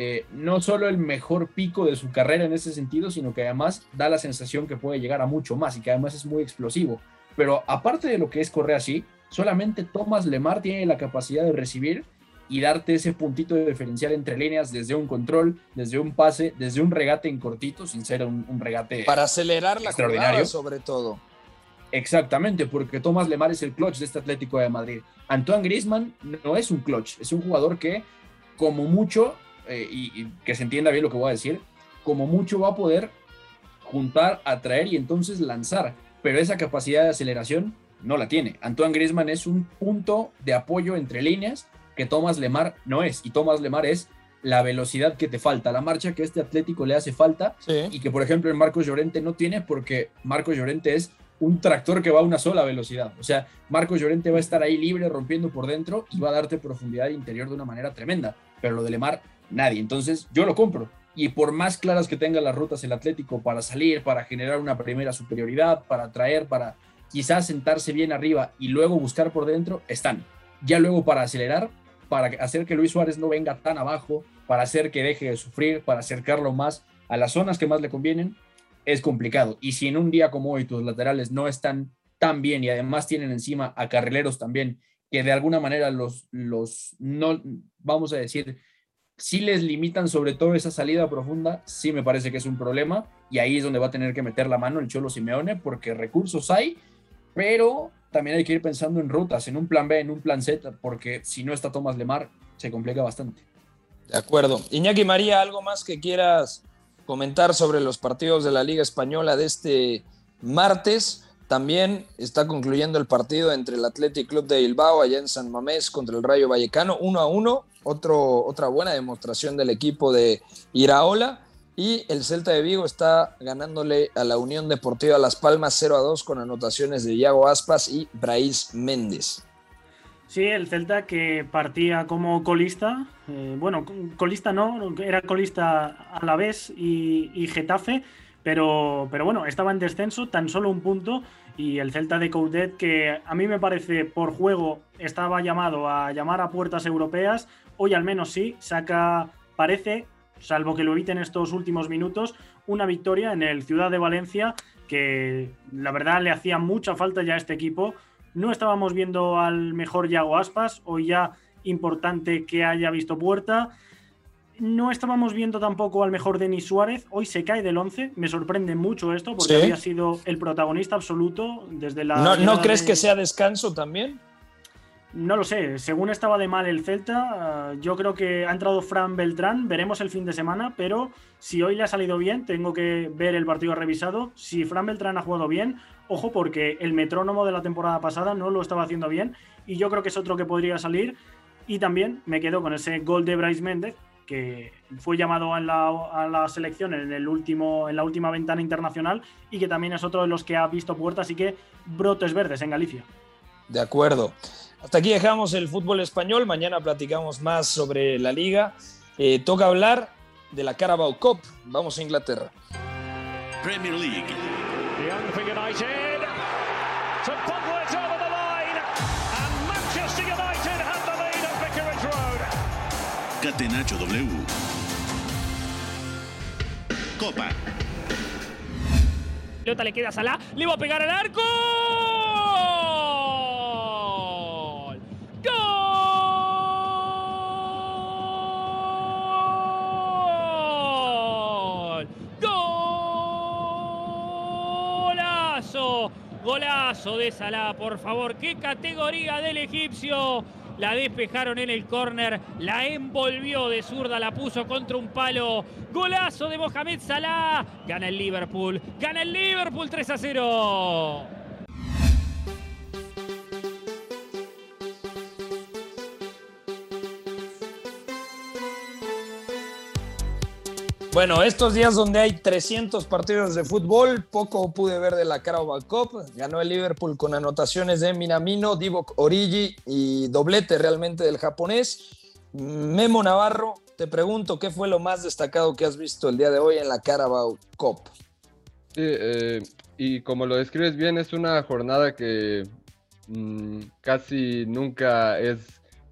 eh, no solo el mejor pico de su carrera en ese sentido, sino que además da la sensación que puede llegar a mucho más y que además es muy explosivo. Pero aparte de lo que es Correa sí, solamente Tomás Lemar tiene la capacidad de recibir y darte ese puntito de diferencial entre líneas desde un control, desde un pase, desde un regate en cortito, sin ser un, un regate para acelerar la extraordinario sobre todo. Exactamente, porque Tomás Lemar es el clutch de este Atlético de Madrid. Antoine Griezmann no es un clutch, es un jugador que como mucho eh, y, y, que se entienda bien lo que voy a decir, como mucho va a poder juntar, atraer y entonces lanzar, pero esa capacidad de aceleración no la tiene. Antoine Griezmann es un punto de apoyo entre líneas que Tomás Lemar no es, y Tomás Lemar es la velocidad que te falta, la marcha que este Atlético le hace falta sí. y que por ejemplo el Marcos Llorente no tiene porque Marcos Llorente es un tractor que va a una sola velocidad. O sea, Marcos Llorente va a estar ahí libre, rompiendo por dentro y va a darte profundidad interior de una manera tremenda. Pero lo de Lemar, nadie. Entonces, yo lo compro. Y por más claras que tenga las rutas el Atlético para salir, para generar una primera superioridad, para traer, para quizás sentarse bien arriba y luego buscar por dentro, están. Ya luego para acelerar, para hacer que Luis Suárez no venga tan abajo, para hacer que deje de sufrir, para acercarlo más a las zonas que más le convienen, es complicado. Y si en un día como hoy tus laterales no están tan bien y además tienen encima a carrileros también que de alguna manera los, los no, vamos a decir, si les limitan sobre todo esa salida profunda, sí me parece que es un problema y ahí es donde va a tener que meter la mano el Cholo Simeone porque recursos hay, pero también hay que ir pensando en rutas, en un plan B, en un plan Z, porque si no está Tomás Lemar, se complica bastante. De acuerdo. Iñaki María, ¿algo más que quieras comentar sobre los partidos de la Liga Española de este martes? También está concluyendo el partido entre el Athletic Club de Bilbao allá en San Mamés contra el Rayo Vallecano, uno a uno. Otro, otra buena demostración del equipo de Iraola. Y el Celta de Vigo está ganándole a la Unión Deportiva Las Palmas 0 a 2 con anotaciones de Iago Aspas y Brais Méndez. Sí, el Celta que partía como colista, eh, bueno, colista no, era colista a la vez y, y Getafe, pero, pero, bueno, estaba en descenso, tan solo un punto, y el Celta de Coudet, que a mí me parece por juego estaba llamado a llamar a puertas europeas, hoy al menos sí, saca, parece, salvo que lo eviten estos últimos minutos, una victoria en el Ciudad de Valencia que la verdad le hacía mucha falta ya a este equipo No estábamos viendo al mejor Yago Aspas, hoy ya importante que haya visto puerta. No estábamos viendo tampoco al mejor Denis Suárez. Hoy se cae del 11. Me sorprende mucho esto porque Sí. había sido el protagonista absoluto desde la. ¿No, ¿no llegada crees de- que sea descanso también? No lo sé. Según estaba de mal el Celta, ah, yo creo que ha entrado Fran Beltrán. Veremos el fin de semana, pero si hoy le ha salido bien, tengo que ver el partido revisado. Si Fran Beltrán ha jugado bien, ojo, porque el metrónomo de la temporada pasada no lo estaba haciendo bien y yo creo que es otro que podría salir. Y también me quedo con ese gol de Bryce Méndez, que fue llamado a la selección en, el último, en la última ventana internacional y que también es otro de los que ha visto puertas, así que brotes verdes en Galicia. De acuerdo. Hasta aquí dejamos el fútbol español. Mañana platicamos más sobre la liga. Eh, toca hablar de la Carabao Cup. Vamos a Inglaterra. Premier League. Young for United. To bubble it over the line. And Manchester United have the lead at Vicarage Road. Catenacho W. Copa. Pelota le queda a Salah, le va a pegar al arco. Golazo de Salah, por favor. ¡Qué categoría del egipcio! La despejaron en el córner, la envolvió de zurda, la puso contra un palo. Golazo de Mohamed Salah. Gana el Liverpool, gana el Liverpool 3 a 0. Bueno, estos días donde hay 300 partidos de fútbol, poco pude ver de la Carabao Cup. Ganó el Liverpool con anotaciones de Minamino, Divock Origi y doblete realmente del japonés. Memo Navarro, te pregunto, ¿qué fue lo más destacado que has visto el día de hoy en la Carabao Cup? Sí, eh, y como lo describes bien, es una jornada que mm, casi nunca es,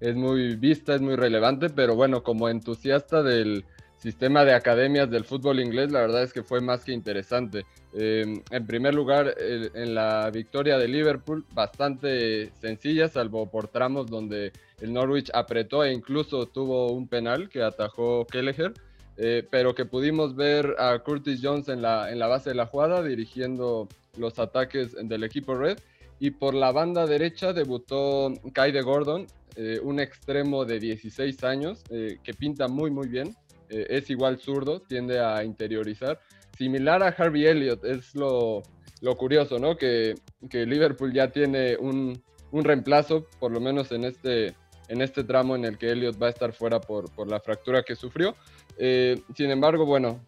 es muy vista, es muy relevante, pero bueno, como entusiasta del sistema de academias del fútbol inglés, la verdad es que fue más que interesante. Eh, en primer lugar, en la victoria de Liverpool, bastante sencilla, salvo por tramos donde el Norwich apretó e incluso tuvo un penal que atajó Kelleher. Eh, pero que pudimos ver a Curtis Jones en la, en la base de la jugada dirigiendo los ataques del equipo Red. Y por la banda derecha debutó Kaide Gordon, eh, un extremo de 16 años eh, que pinta muy muy bien. Eh, es igual zurdo, tiende a interiorizar. Similar a Harvey Elliott, es lo, lo curioso, ¿no? Que, que Liverpool ya tiene un, un reemplazo, por lo menos en este, en este tramo en el que Elliott va a estar fuera por, por la fractura que sufrió. Eh, sin embargo, bueno,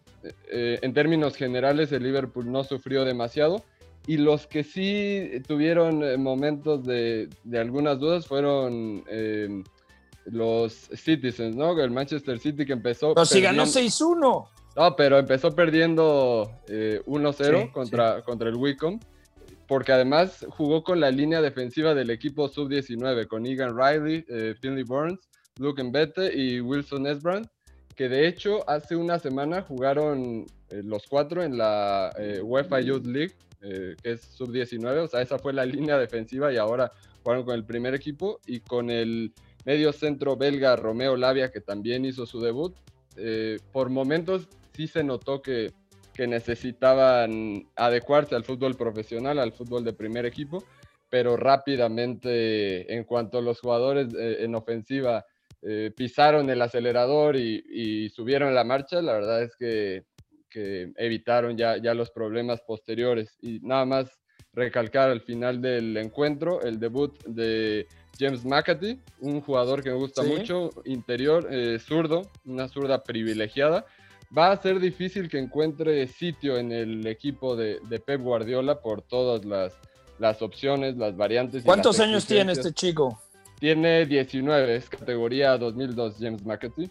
eh, en términos generales el Liverpool no sufrió demasiado y los que sí tuvieron momentos de, de algunas dudas fueron los Citizens, ¿no? El Manchester City que empezó... Pero si ganó perdiendo- 6-1. no, pero empezó perdiendo eh, 1-0 Sí, contra, contra el Wycombe, porque además jugó con la línea defensiva del equipo sub-19, con Egan Riley, eh, Finley Burns, Luke Mbete y Wilson Esbrand, que de hecho hace una semana jugaron eh, los cuatro en la eh, UEFA Youth League, eh, que es sub-19, o sea, esa fue la línea defensiva y ahora jugaron con el primer equipo y con el medio centro belga Romeo Lavia, que también hizo su debut. Eh, por momentos sí se notó que, que necesitaban adecuarse al fútbol profesional, al fútbol de primer equipo, pero rápidamente en cuanto los jugadores eh, en ofensiva eh, pisaron el acelerador y, y subieron la marcha, la verdad es que, que evitaron ya, ya los problemas posteriores. Y nada más recalcar al final del encuentro el debut de James McAtee, un jugador que me gusta Sí. mucho, interior, eh, zurdo, una zurda privilegiada. Va a ser difícil que encuentre sitio en el equipo de, de Pep Guardiola por todas las, las opciones, las variantes. ¿Cuántos las años tiene este chico? Tiene 19, es categoría 2002 James McAtee.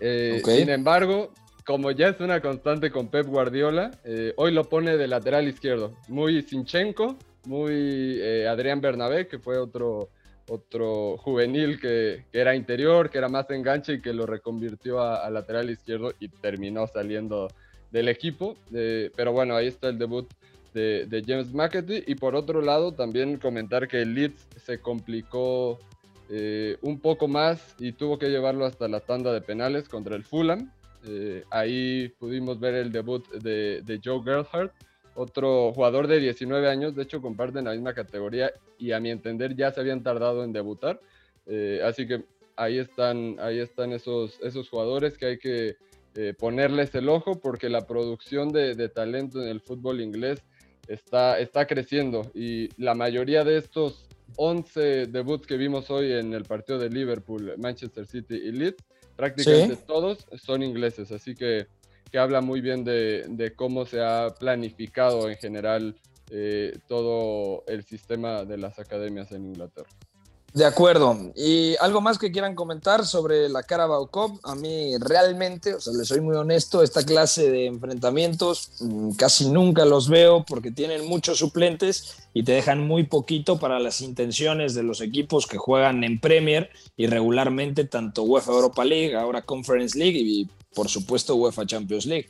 Eh. Sin embargo, como ya es una constante con Pep Guardiola, eh, hoy lo pone de lateral izquierdo. Muy Sinchenko, muy eh, Adrián Bernabé, que fue otro, otro juvenil que, era interior, que era más enganche y que lo reconvirtió a, lateral izquierdo y terminó saliendo del equipo. Eh, pero bueno, ahí está el debut de, James McAtee. Y por otro lado, también comentar que el Leeds se complicó un poco más y tuvo que llevarlo hasta la tanda de penales contra el Fulham. Eh, ahí pudimos ver el debut de, de Joe Gerhardt, otro jugador de 19 años, de hecho comparten la misma categoría y a mi entender ya se habían tardado en debutar. Eh, así que ahí están, ahí están esos, esos jugadores que hay que ponerles el ojo porque la producción de, de, talento en el fútbol inglés está, está creciendo y la mayoría de estos 11 debuts que vimos hoy en el partido de Liverpool, Manchester City y Leeds, prácticamente todos son ingleses, así que, que habla muy bien de, de, cómo se ha planificado en general eh, todo el sistema de las academias en Inglaterra. De acuerdo. ¿Y algo más que quieran comentar sobre la Carabao Cup? A mí realmente, o sea, les soy muy honesto, esta clase de enfrentamientos mm, casi nunca los veo porque tienen muchos suplentes y te dejan muy poquito para las intenciones de los equipos que juegan en Premier y regularmente tanto UEFA Europa League, ahora Conference League y por supuesto UEFA Champions League.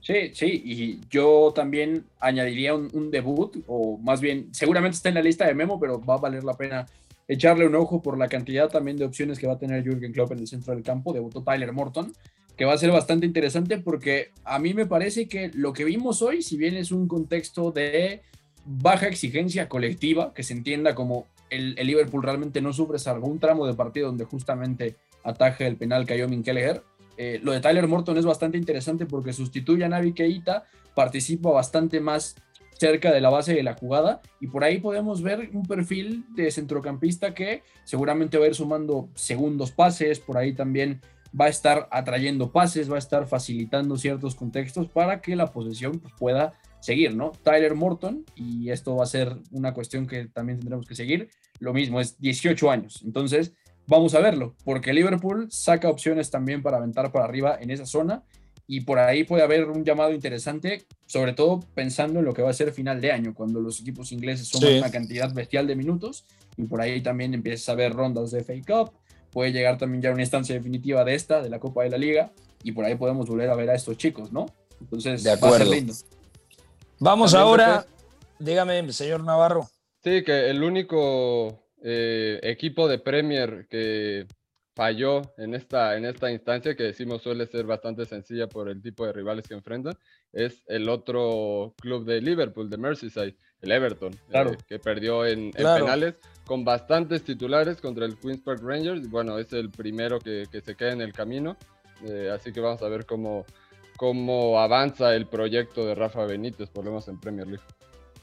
Sí, sí, y yo también añadiría un, un, debut, o más bien, seguramente está en la lista de Memo, pero va a valer la pena echarle un ojo por la cantidad también de opciones que va a tener Jürgen Klopp en el centro del campo. Debutó Tyler Morton, que va a ser bastante interesante porque a mí me parece que lo que vimos hoy, si bien es un contexto de baja exigencia colectiva, que se entienda como el, Liverpool realmente no sufre salvo un tramo de partido donde justamente ataja el penal que cayó Kelleher. Eh, lo de Tyler Morton es bastante interesante porque sustituye a Navi Keita, participa bastante más cerca de la base de la jugada y por ahí podemos ver un perfil de centrocampista que seguramente va a ir sumando segundos pases, por ahí también va a estar atrayendo pases, va a estar facilitando ciertos contextos para que la posesión pues, pueda seguir, ¿no? Tyler Morton, y esto va a ser una cuestión que también tendremos que seguir, lo mismo, es 18 años, entonces vamos a verlo, porque Liverpool saca opciones también para aventar para arriba en esa zona y por ahí puede haber un llamado interesante, sobre todo pensando en lo que va a ser final de año, cuando los equipos ingleses suman sí. una cantidad bestial de minutos y por ahí también empiezas a ver rondas de FA Cup, puede llegar también ya una instancia definitiva de esta, de la Copa de la Liga, y por ahí podemos volver a ver a estos chicos, ¿no? Entonces, de acuerdo. va a ser lindo. Vamos también ahora, después... dígame, señor Navarro. Sí, que el único eh, equipo de Premier que falló en esta, en esta instancia que decimos suele ser bastante sencilla por el tipo de rivales que enfrentan, es el otro club de Liverpool, de Merseyside, el Everton, claro. eh, que perdió en, en Claro. penales con bastantes titulares contra el Queen's Park Rangers. Bueno, es el primero que, que se queda en el camino, eh, así que vamos a ver cómo, cómo avanza el proyecto de Rafa Benítez, por lo menos en Premier League.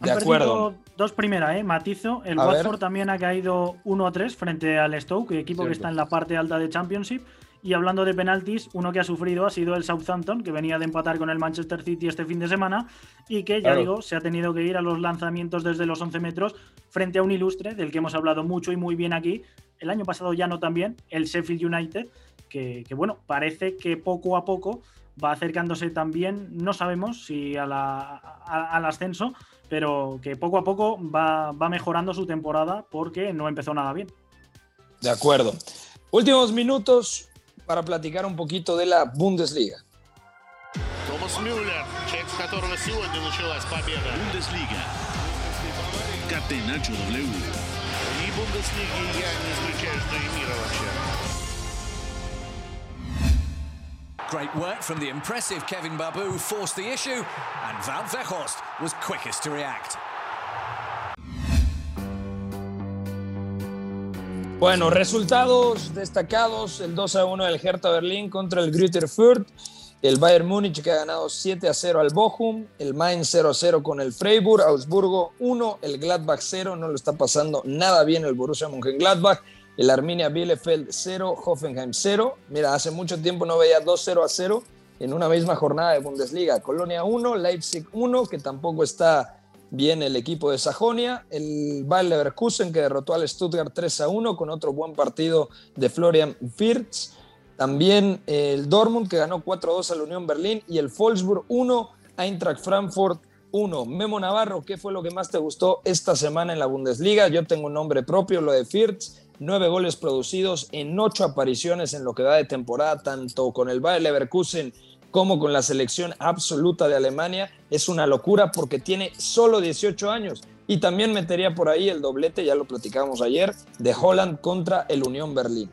Han perdido Dos primeras, ¿eh? Matizo. El A Watford ver. también ha caído 1-3 frente al Stoke, equipo que está en la parte alta de Championship. Y hablando de penaltis, uno que ha sufrido ha sido el Southampton, que venía de empatar con el Manchester City este fin de semana y que, ya Claro. digo, se ha tenido que ir a los lanzamientos desde los 11 metros frente a un ilustre del que hemos hablado mucho y muy bien aquí. El año pasado ya no tan bien, el Sheffield United, que, que, bueno, parece que poco a poco va acercándose también, no sabemos si a la- a- al ascenso, pero que poco a poco va, va mejorando su temporada porque no empezó nada bien. De acuerdo. Últimos minutos para platicar un poquito de la Bundesliga. Томас Мюллер, человек, с которого сегодня началась победа. Бундеслига. Catenacho W. И Бундеслиги я не исключаю, что и мира вообще. Great work from the impressive Kevin Babu forced the issue, and Weghorst was quickest to react. Bueno, resultados destacados: el 2 a 1 del Hertha Berlín contra el Greuther Fürth, el Bayern Múnich que ha ganado 7 a 0 al Bochum, el Mainz 0 a 0 con el Freiburg, Augsburgo 1, el Gladbach 0, no lo está pasando nada bien el Borussia Mönchengladbach, el Arminia Bielefeld 0, Hoffenheim 0. Mira, hace mucho tiempo no veía 2 0 a 0 en una misma jornada de Bundesliga. Colonia 1, Leipzig 1, que tampoco está bien el equipo de Sajonia, el Bayer Leverkusen que derrotó al Stuttgart 3 a 1 con otro buen partido de Florian Wirtz. También el Dortmund que ganó 4 a 2 a la Unión Berlín y el Wolfsburg 1, Eintracht Frankfurt 1. Memo Navarro, ¿qué fue lo que más te gustó esta semana en la Bundesliga? Yo tengo un nombre propio, lo de Wirtz. Nueve goles producidos en ocho apariciones en lo que va de temporada, tanto con el Bayer Leverkusen como con la selección absoluta de Alemania. Es una locura porque tiene solo 18 años. Y también metería por ahí el doblete, ya lo platicábamos ayer, de Holland contra el Unión Berlín.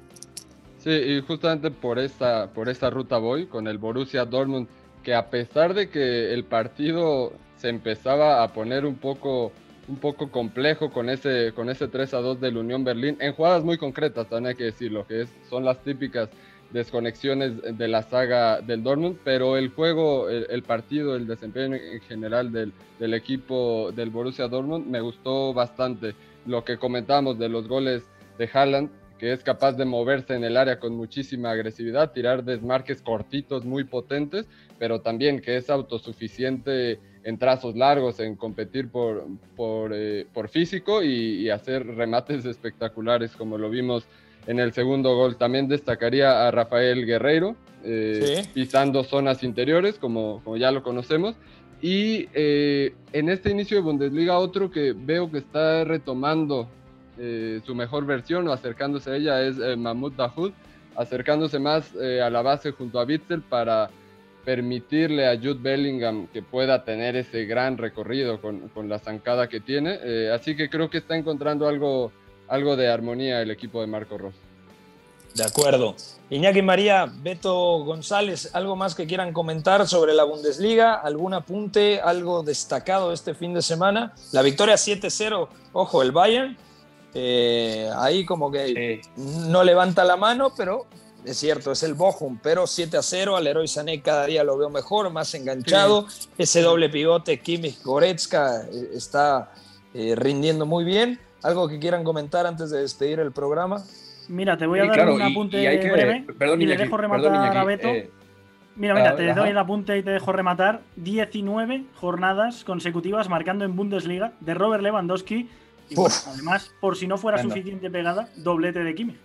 Sí, y justamente por esta, por esta ruta voy con el Borussia Dortmund, que a pesar de que el partido se empezaba a poner un poco, un poco complejo con ese, con ese 3 a 2 del Unión Berlín, en jugadas muy concretas, también hay que decirlo, que es, son las típicas desconexiones de la saga del Dortmund, pero el juego, el, partido, el desempeño en general del, del, equipo del Borussia Dortmund me gustó bastante. Lo que comentábamos de los goles de Haaland, que es capaz de moverse en el área con muchísima agresividad, tirar desmarques cortitos muy potentes, pero también que es autosuficiente en trazos largos, en competir por, por, eh, por físico y, y, hacer remates espectaculares como lo vimos en el segundo gol. También destacaría a Rafael Guerreiro, eh, pisando zonas interiores, como, como ya lo conocemos. Y eh, en este inicio de Bundesliga, otro que veo que está retomando eh, su mejor versión o acercándose a ella es Mahmoud Dahoud, acercándose más a la base junto a Witzel para permitirle a Jude Bellingham que pueda tener ese gran recorrido con, con la zancada que tiene. así que creo que está encontrando algo algo de armonía el equipo de Marco Ross. De acuerdo. Iñaki María, Beto González, ¿algo más que quieran comentar sobre la Bundesliga? ¿Algún apunte, algo destacado este fin de semana? La victoria 7-0, ojo, el Bayern, eh, ahí como que no levanta la mano, pero es cierto, es el Bochum, pero 7 0 al Héroe Sané cada día lo veo mejor, más enganchado. Ese doble pivote Kimmich Goretzka eh, está eh, rindiendo muy bien. ¿Algo que quieran comentar antes de despedir el programa? Mira, te voy a dar un apunte breve y le dejo rematar a Beto. Eh, mira, mira, te doy el apunte y te dejo rematar. 19 jornadas consecutivas marcando en Bundesliga de Robert Lewandowski. Y además, por si no fuera suficiente pegada, doblete de Kimmich.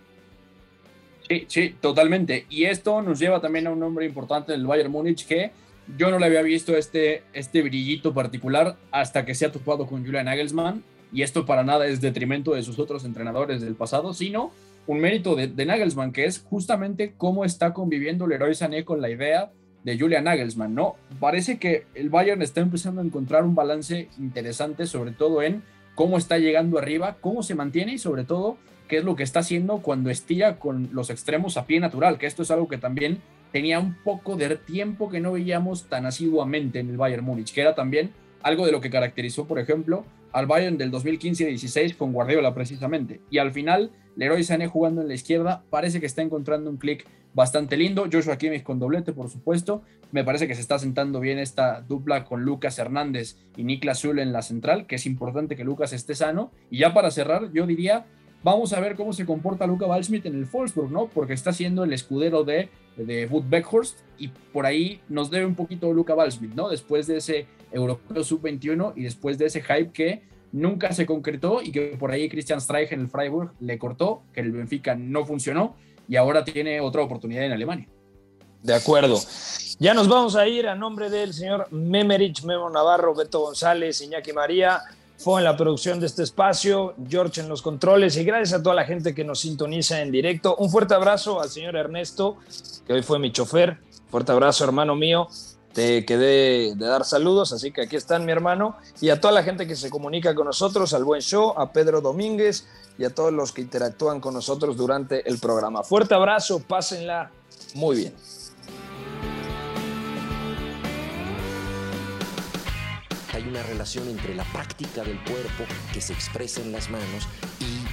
Sí, sí, totalmente. Y esto nos lleva también a un nombre importante del Bayern Múnich que yo no le había visto este, este brillito particular hasta que se ha topado con Julian Nagelsmann y esto para nada es detrimento de sus otros entrenadores del pasado, sino un mérito de, Nagelsmann, que es justamente cómo está conviviendo Leroy Sané con la idea de Julian Nagelsmann, ¿no? Parece que el Bayern está empezando a encontrar un balance interesante, sobre todo en cómo está llegando arriba, cómo se mantiene y sobre todo qué es lo que está haciendo cuando estira con los extremos a pie natural, que esto es algo que también tenía un poco de tiempo que no veíamos tan asiduamente en el Bayern Múnich, que era también algo de lo que caracterizó, por ejemplo, al Bayern del 2015-16 con Guardiola precisamente. Y al final, Leroy Sané jugando en la izquierda parece que está encontrando un clic bastante lindo. Joshua Kimmich con doblete, por supuesto. Me parece que se está sentando bien esta dupla con Lucas Hernández y Niklas Zul en la central, que es importante que Lucas esté sano. Y ya para cerrar, yo diría, vamos a ver cómo se comporta Luca Balsmith en el Wolfsburg, ¿no? Porque está siendo el escudero de, de Wood Beckhorst y por ahí nos debe un poquito Luca Balsmith, ¿no? Después de ese Europeo Sub-21 y después de ese hype que nunca se concretó y que por ahí Christian Streich en el Freiburg le cortó, que el Benfica no funcionó y ahora tiene otra oportunidad en Alemania. De acuerdo. Ya nos vamos a ir a nombre del señor Memerich, Memo Navarro, Beto González, Iñaki María, fue en la producción de este espacio, George en los controles y gracias a toda la gente que nos sintoniza en directo. Un fuerte abrazo al señor Ernesto, que hoy fue mi chofer. Fuerte abrazo, hermano mío. Te quedé de dar saludos, así que aquí están mi hermano. Y a toda la gente que se comunica con nosotros, al buen show, a Pedro Domínguez y a todos los que interactúan con nosotros durante el programa. Fuerte abrazo, pásenla muy bien. hay una relación entre la práctica del cuerpo que se expresa en las manos y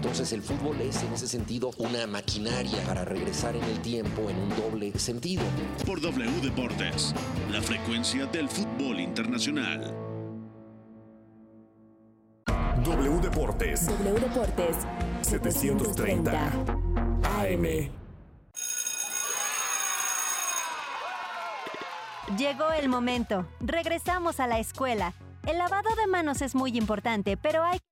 entonces el fútbol es en ese sentido una maquinaria para regresar en el tiempo en un doble sentido. Por W Deportes, la frecuencia del fútbol internacional. W Deportes. W Deportes. 730 AM. Llegó el momento. Regresamos a la escuela. El lavado de manos es muy importante, pero hay